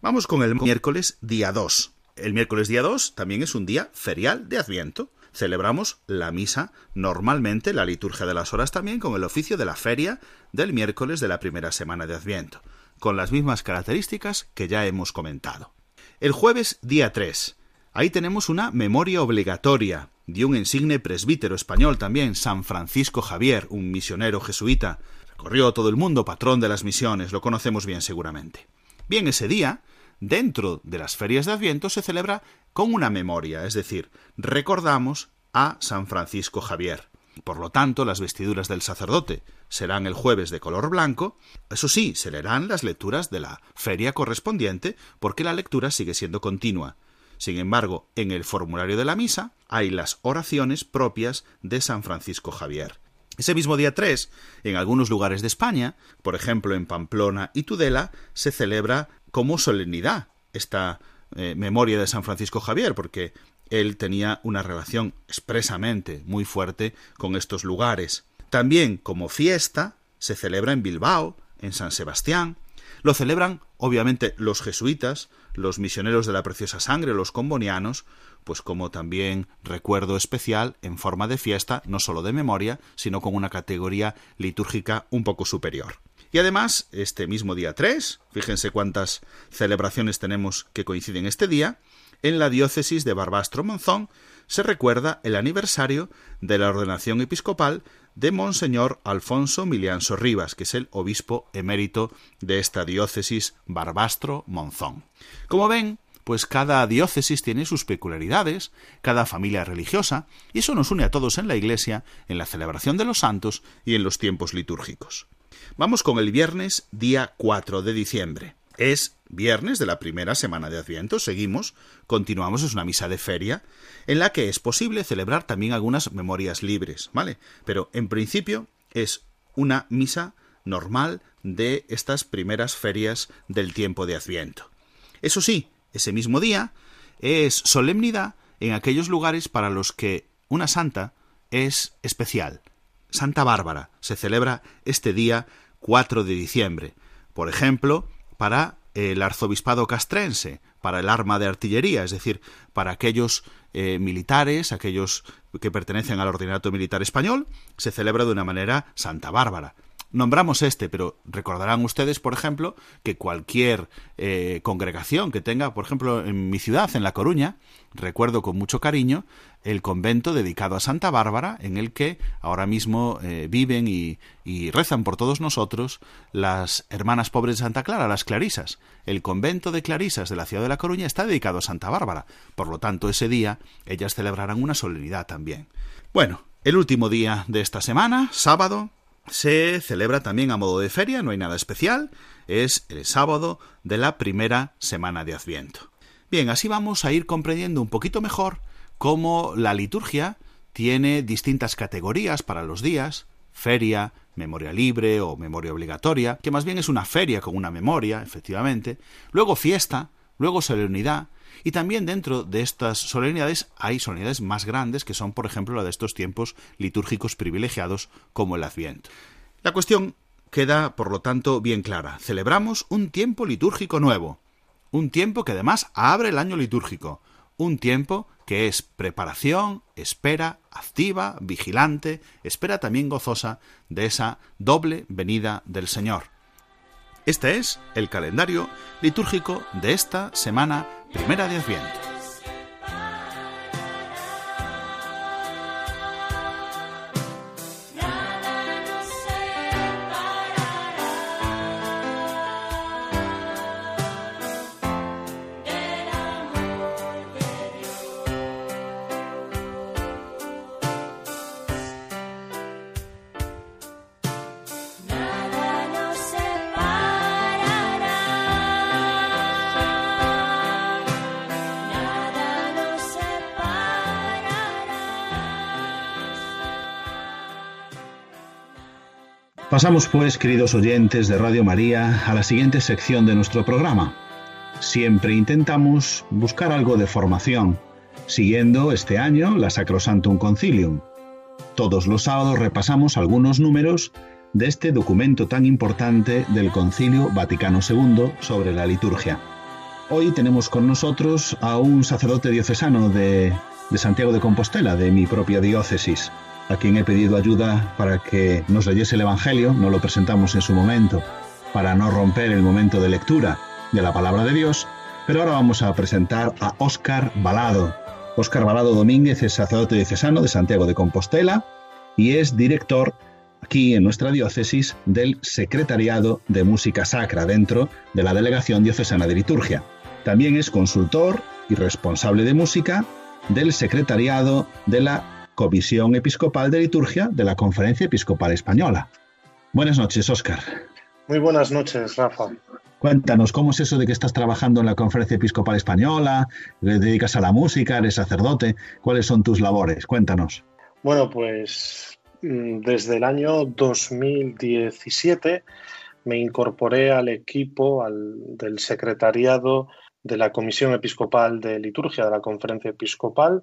Vamos con el miércoles día 2. El miércoles día 2 también es un día ferial de Adviento celebramos la misa normalmente, la liturgia de las horas también, con el oficio de la feria del miércoles de la primera semana de Adviento, con las mismas características que ya hemos comentado. El jueves día 3. Ahí tenemos una memoria obligatoria de un insigne presbítero español también, San Francisco Javier, un misionero jesuita. Recorrió todo el mundo, patrón de las misiones, lo conocemos bien seguramente. Bien, ese día dentro de las ferias de Adviento se celebra con una memoria, es decir, recordamos a San Francisco Javier. Por lo tanto, las vestiduras del sacerdote serán el jueves de color blanco. Eso sí, se leerán las lecturas de la feria correspondiente, porque la lectura sigue siendo continua. Sin embargo, en el formulario de la misa hay las oraciones propias de San Francisco Javier. Ese mismo día 3, en algunos lugares de España, por ejemplo en Pamplona y Tudela, se celebra como solemnidad esta eh, memoria de San Francisco Javier, porque él tenía una relación expresamente muy fuerte con estos lugares. También como fiesta se celebra en Bilbao, en San Sebastián, lo celebran, obviamente, los jesuitas, los misioneros de la preciosa sangre, los combonianos, pues como también recuerdo especial en forma de fiesta, no solo de memoria, sino con una categoría litúrgica un poco superior. Y además, este mismo día 3, fíjense cuántas celebraciones tenemos que coinciden este día, en la diócesis de Barbastro Monzón se recuerda el aniversario de la ordenación episcopal de Monseñor Alfonso Milianso Rivas, que es el obispo emérito de esta diócesis Barbastro Monzón. Como ven, pues cada diócesis tiene sus peculiaridades, cada familia religiosa, y eso nos une a todos en la Iglesia, en la celebración de los santos y en los tiempos litúrgicos. Vamos con el viernes día 4 de diciembre. Es viernes de la primera semana de Adviento, seguimos, continuamos, es una misa de feria, en la que es posible celebrar también algunas memorias libres, ¿vale? Pero en principio es una misa normal de estas primeras ferias del tiempo de Adviento. Eso sí, ese mismo día es solemnidad en aquellos lugares para los que una santa es especial. Santa Bárbara se celebra este día 4 de diciembre. Por ejemplo, para el arzobispado castrense, para el arma de artillería, es decir, para aquellos eh, militares, aquellos que pertenecen al ordinato militar español, se celebra de una manera Santa Bárbara. Nombramos este, pero recordarán ustedes, por ejemplo, que cualquier eh, congregación que tenga, por ejemplo, en mi ciudad, en La Coruña, recuerdo con mucho cariño el convento dedicado a Santa Bárbara, en el que ahora mismo eh, viven y, rezan por todos nosotros las hermanas pobres de Santa Clara, las clarisas. El convento de clarisas de la ciudad de La Coruña está dedicado a Santa Bárbara. Por lo tanto, ese día ellas celebrarán una solemnidad también. Bueno, el último día de esta semana, sábado, se celebra también a modo de feria, no hay nada especial, es el sábado de la primera semana de Adviento. Bien, así vamos a ir comprendiendo un poquito mejor cómo la liturgia tiene distintas categorías para los días, feria, memoria libre o memoria obligatoria, que más bien es una feria con una memoria, efectivamente, luego fiesta, luego solemnidad, y también dentro de estas solemnidades hay solemnidades más grandes que son, por ejemplo, la de estos tiempos litúrgicos privilegiados como el Adviento. La cuestión queda, por lo tanto, bien clara. Celebramos un tiempo litúrgico nuevo, un tiempo que además abre el año litúrgico, un tiempo que es preparación, espera, activa, vigilante, espera también gozosa de esa doble venida del Señor. Este es el calendario litúrgico de esta semana primera de Adviento. Pasamos pues, queridos oyentes de Radio María, a la siguiente sección de nuestro programa. Siempre intentamos buscar algo de formación, siguiendo este año la Sacrosantum Concilium. Todos los sábados repasamos algunos números de este documento tan importante del Concilio Vaticano II sobre la liturgia. Hoy tenemos con nosotros a un sacerdote diocesano de, de Santiago de Compostela, de mi propia diócesis a quien he pedido ayuda para que nos leyese el Evangelio, no lo presentamos en su momento, para no romper el momento de lectura de la palabra de Dios, pero ahora vamos a presentar a Óscar Balado. Óscar Balado Domínguez es sacerdote diocesano de Santiago de Compostela y es director aquí en nuestra diócesis del Secretariado de Música Sacra dentro de la Delegación Diocesana de Liturgia. También es consultor y responsable de música del Secretariado de la Comisión Episcopal de Liturgia de la Conferencia Episcopal Española. Buenas noches, Óscar. Muy buenas noches, Rafa. Cuéntanos, ¿cómo es eso de que estás trabajando en la Conferencia Episcopal Española? ¿Le dedicas a la música? ¿Eres sacerdote? ¿Cuáles son tus labores? Cuéntanos. Bueno, pues mm, desde el año 2017 me incorporé al equipo del secretariado de la Comisión Episcopal de Liturgia de la Conferencia Episcopal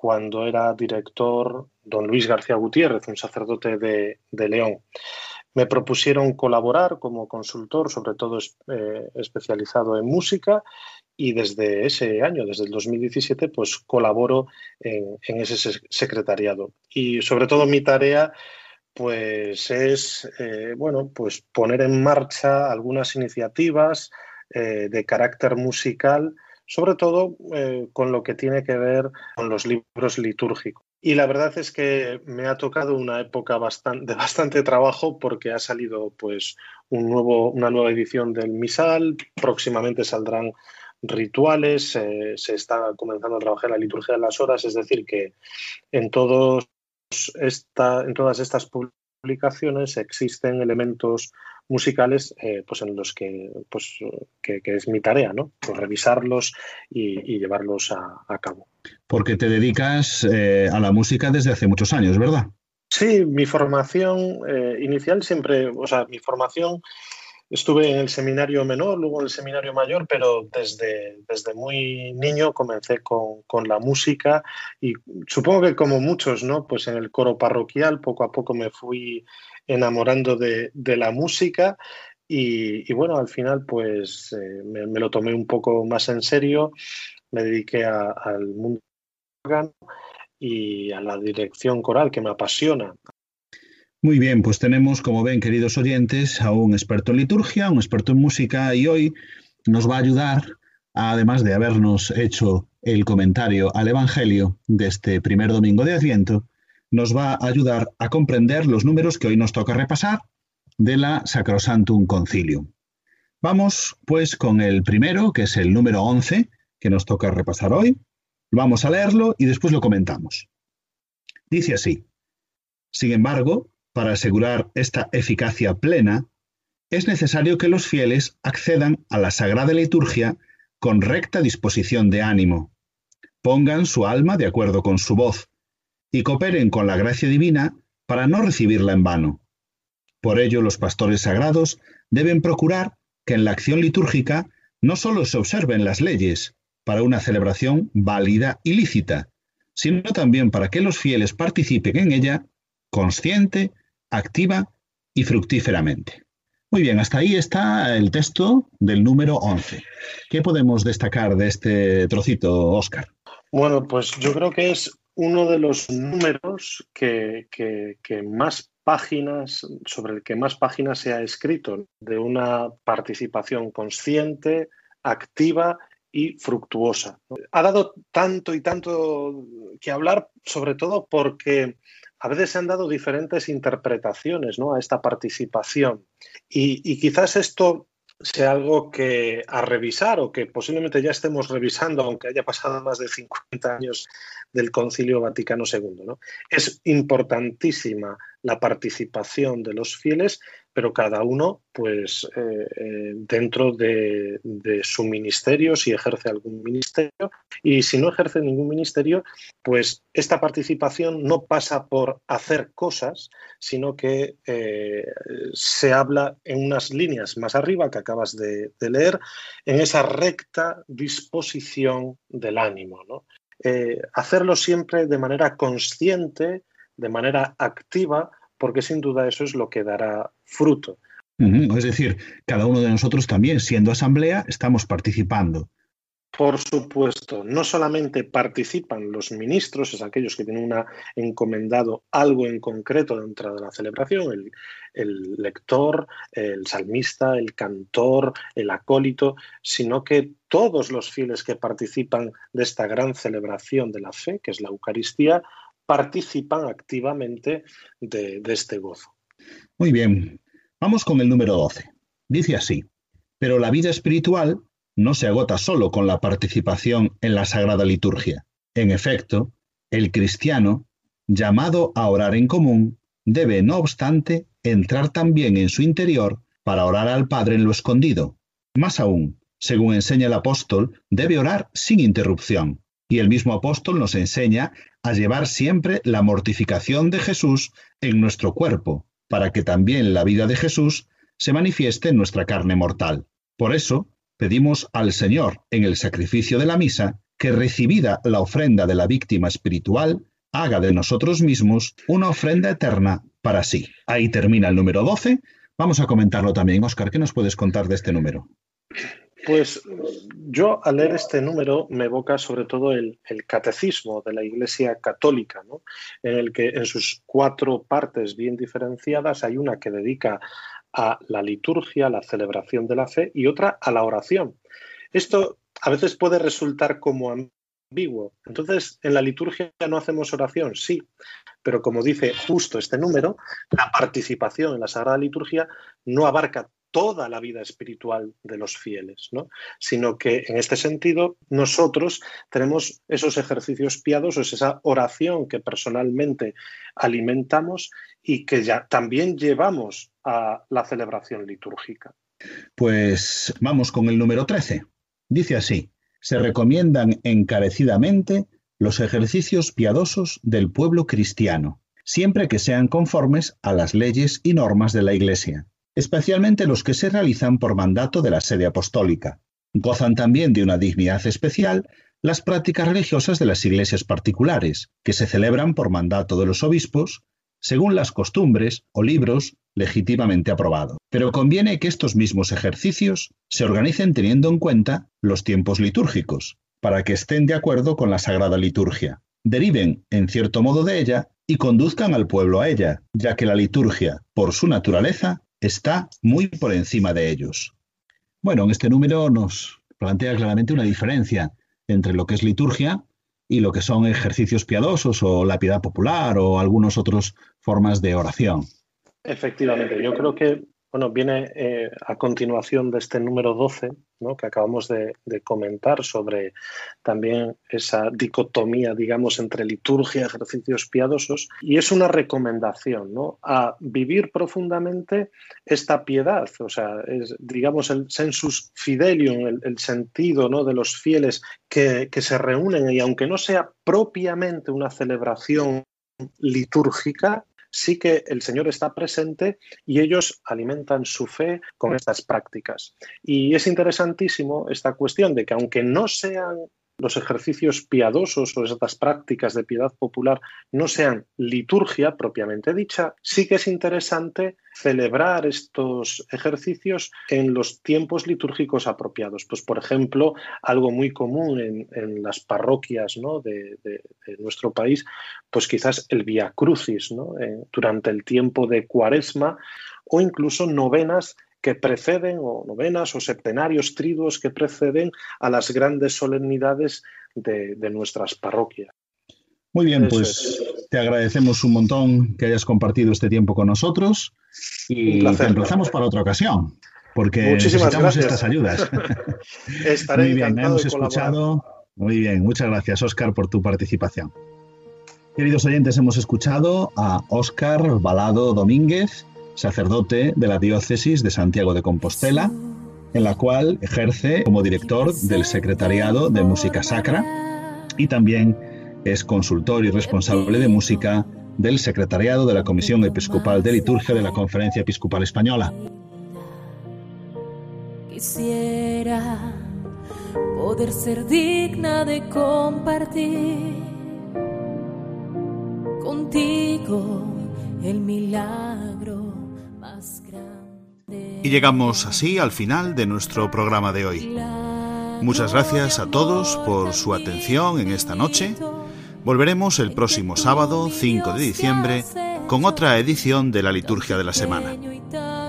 cuando era director don Luis García Gutiérrez, un sacerdote de, León. Me propusieron colaborar como consultor, sobre todo eh, especializado en música, y desde ese año, desde el 2017, pues colaboro en, ese secretariado. Y sobre todo mi tarea pues es eh, bueno, pues poner en marcha algunas iniciativas eh, de carácter musical, sobre todo eh, con lo que tiene que ver con los libros litúrgicos. Y la verdad es que me ha tocado una época bastante, de bastante trabajo porque ha salido pues un nuevo, una nueva edición del Misal, próximamente saldrán rituales, se está comenzando a trabajar la liturgia de las horas, es decir, que en todos en todas estas publicaciones existen elementos musicales eh, pues en los que, pues, que, es mi tarea, ¿no? Pues revisarlos y, llevarlos a, cabo. Porque te dedicas eh, a la música desde hace muchos años, ¿verdad? Sí, mi formación eh, inicial siempre, o sea, mi formación Estuve en el seminario menor, luego en el seminario mayor, pero desde, desde muy niño comencé con, la música y supongo que como muchos, ¿no? Pues en el coro parroquial poco a poco me fui enamorando de, la música y, bueno, al final pues eh, me, lo tomé un poco más en serio, me dediqué al mundo y a la dirección coral que me apasiona. Muy bien, pues tenemos, como ven, queridos oyentes, a un experto en liturgia, un experto en música y hoy nos va a ayudar, además de habernos hecho el comentario al Evangelio de este primer domingo de Adviento, nos va a ayudar a comprender los números que hoy nos toca repasar de la Sacrosantum Concilium. Vamos pues con el primero, que es el número 11, que nos toca repasar hoy. Vamos a leerlo y después lo comentamos. Dice así, sin embargo, para asegurar esta eficacia plena, es necesario que los fieles accedan a la sagrada liturgia con recta disposición de ánimo, pongan su alma de acuerdo con su voz y cooperen con la gracia divina para no recibirla en vano. Por ello, los pastores sagrados deben procurar que en la acción litúrgica no solo se observen las leyes para una celebración válida y lícita, sino también para que los fieles participen en ella consciente activa y fructíferamente. Muy bien, hasta ahí está el texto del número 11. ¿Qué podemos destacar de este trocito, Óscar? Bueno, pues yo creo que es uno de los números que, más páginas, sobre el que más páginas se ha escrito, de una participación consciente, activa y fructuosa. Ha dado tanto y tanto que hablar, sobre todo porque a veces se han dado diferentes interpretaciones a esta participación y, quizás esto sea algo que a revisar o que posiblemente ya estemos revisando, aunque haya pasado más de 50 años del Concilio Vaticano II. ¿no? Es importantísima la participación de los fieles, pero cada uno, pues, eh, eh, dentro de, su ministerio, si ejerce algún ministerio, y si no ejerce ningún ministerio, pues esta participación no pasa por hacer cosas, sino que eh, se habla en unas líneas más arriba que acabas de, leer, en esa recta disposición del ánimo. hacerlo siempre de manera consciente, de manera activa, porque sin duda eso es lo que dará fruto. Es decir, cada uno de nosotros también, siendo asamblea, estamos participando. Por supuesto, no solamente participan los ministros, es aquellos que tienen una, encomendado algo en concreto dentro de la celebración, el, el, lector, el salmista, el cantor, el acólito, sino que todos los fieles que participan de esta gran celebración de la fe, que es la Eucaristía, participan activamente de, este gozo. Muy bien, vamos con el número 12. Dice así, pero la vida espiritual no se agota solo con la participación en la Sagrada Liturgia. En efecto, el cristiano llamado a orar en común, debe, no obstante, entrar también en su interior para orar al Padre en lo escondido. Más aún, según enseña el apóstol, debe orar sin interrupción. Y el mismo apóstol nos enseña a llevar siempre la mortificación de Jesús en nuestro cuerpo, para que también la vida de Jesús se manifieste en nuestra carne mortal. Por eso, pedimos al Señor en el sacrificio de la misa que recibida la ofrenda de la víctima espiritual, haga de nosotros mismos una ofrenda eterna para sí. Ahí termina el número 12. Vamos a comentarlo también. Oscar, ¿qué nos puedes contar de este número? Pues yo al leer este número me evoca sobre todo el, catecismo de la Iglesia Católica, ¿no? en el que en sus cuatro partes bien diferenciadas hay una que dedica a la liturgia, la celebración de la fe y otra a la oración. Esto a veces puede resultar como ambiguo. Entonces, en la liturgia no hacemos oración, sí, pero como dice justo este número, la participación en la Sagrada Liturgia no abarca toda la vida espiritual de los fieles, ¿no? sino que en este sentido nosotros tenemos esos ejercicios piadosos, esa oración que personalmente alimentamos y que ya también llevamos a la celebración litúrgica. Pues vamos con el número 13. Dice así, se recomiendan encarecidamente los ejercicios piadosos del pueblo cristiano, siempre que sean conformes a las leyes y normas de la Iglesia especialmente los que se realizan por mandato de la sede apostólica. Gozan también de una dignidad especial las prácticas religiosas de las iglesias particulares, que se celebran por mandato de los obispos, según las costumbres o libros legítimamente aprobados. Pero conviene que estos mismos ejercicios se organicen teniendo en cuenta los tiempos litúrgicos, para que estén de acuerdo con la Sagrada Liturgia, deriven en cierto modo de ella y conduzcan al pueblo a ella, ya que la liturgia, por su naturaleza, está muy por encima de ellos. Bueno, en este número nos plantea claramente una diferencia entre lo que es liturgia y lo que son ejercicios piadosos o la piedad popular o algunas otras formas de oración. Efectivamente, yo creo que bueno, viene eh, a continuación de este número 12, ¿no? que acabamos de, comentar sobre también esa dicotomía, digamos, entre liturgia y ejercicios piadosos, y es una recomendación ¿no? a vivir profundamente esta piedad, o sea, es, digamos, el sensus fidelium, el, sentido ¿no? de los fieles que se reúnen, y aunque no sea propiamente una celebración litúrgica, sí que el Señor está presente y ellos alimentan su fe con estas prácticas. Y es interesantísimo esta cuestión de que aunque no sean los ejercicios piadosos o estas prácticas de piedad popular no sean liturgia propiamente dicha, sí que es interesante celebrar estos ejercicios en los tiempos litúrgicos apropiados. Pues, por ejemplo, algo muy común en, en las parroquias ¿no? de, nuestro país, pues quizás el Via Crucis ¿no? eh, durante el tiempo de Cuaresma o incluso novenas que preceden, o novenas o septenarios triduos que preceden a las grandes solemnidades de, de nuestras parroquias. Muy bien, Eso pues es. te agradecemos un montón que hayas compartido este tiempo con nosotros y te emplazamos para otra ocasión, porque Muchísimas necesitamos gracias. estas ayudas. Estaré Muy bien, hemos escuchado. Muy bien, muchas gracias, Oscar, por tu participación. Queridos oyentes, hemos escuchado a Óscar Balado Domínguez, sacerdote de la diócesis de Santiago de Compostela, en la cual ejerce como director del Secretariado de Música Sacra y también es consultor y responsable de música del Secretariado de la Comisión Episcopal de Liturgia de la Conferencia Episcopal Española. Quisiera poder ser digna de compartir contigo el milagro. Y llegamos así al final de nuestro programa de hoy. Muchas gracias a todos por su atención en esta noche. Volveremos el próximo sábado 5 de diciembre con otra edición de la Liturgia de la Semana.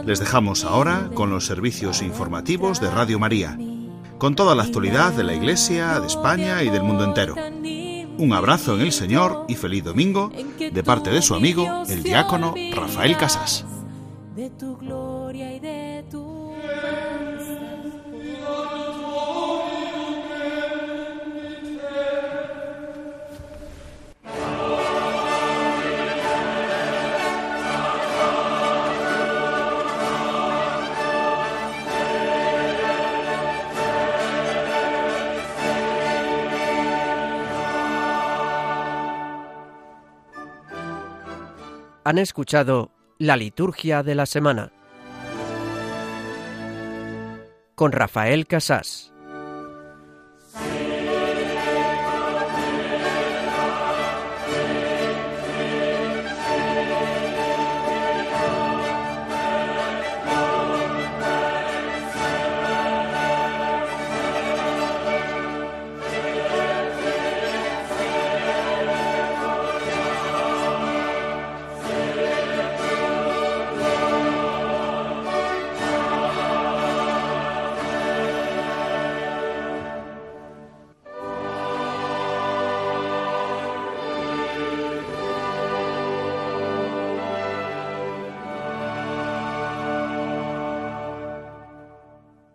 Les dejamos ahora con los servicios informativos de Radio María, con toda la actualidad de la Iglesia, de España y del mundo entero. Un abrazo en el Señor y feliz domingo de parte de su amigo, el diácono Rafael Casas y de tu han escuchado la liturgia de la semana con Rafael Casás.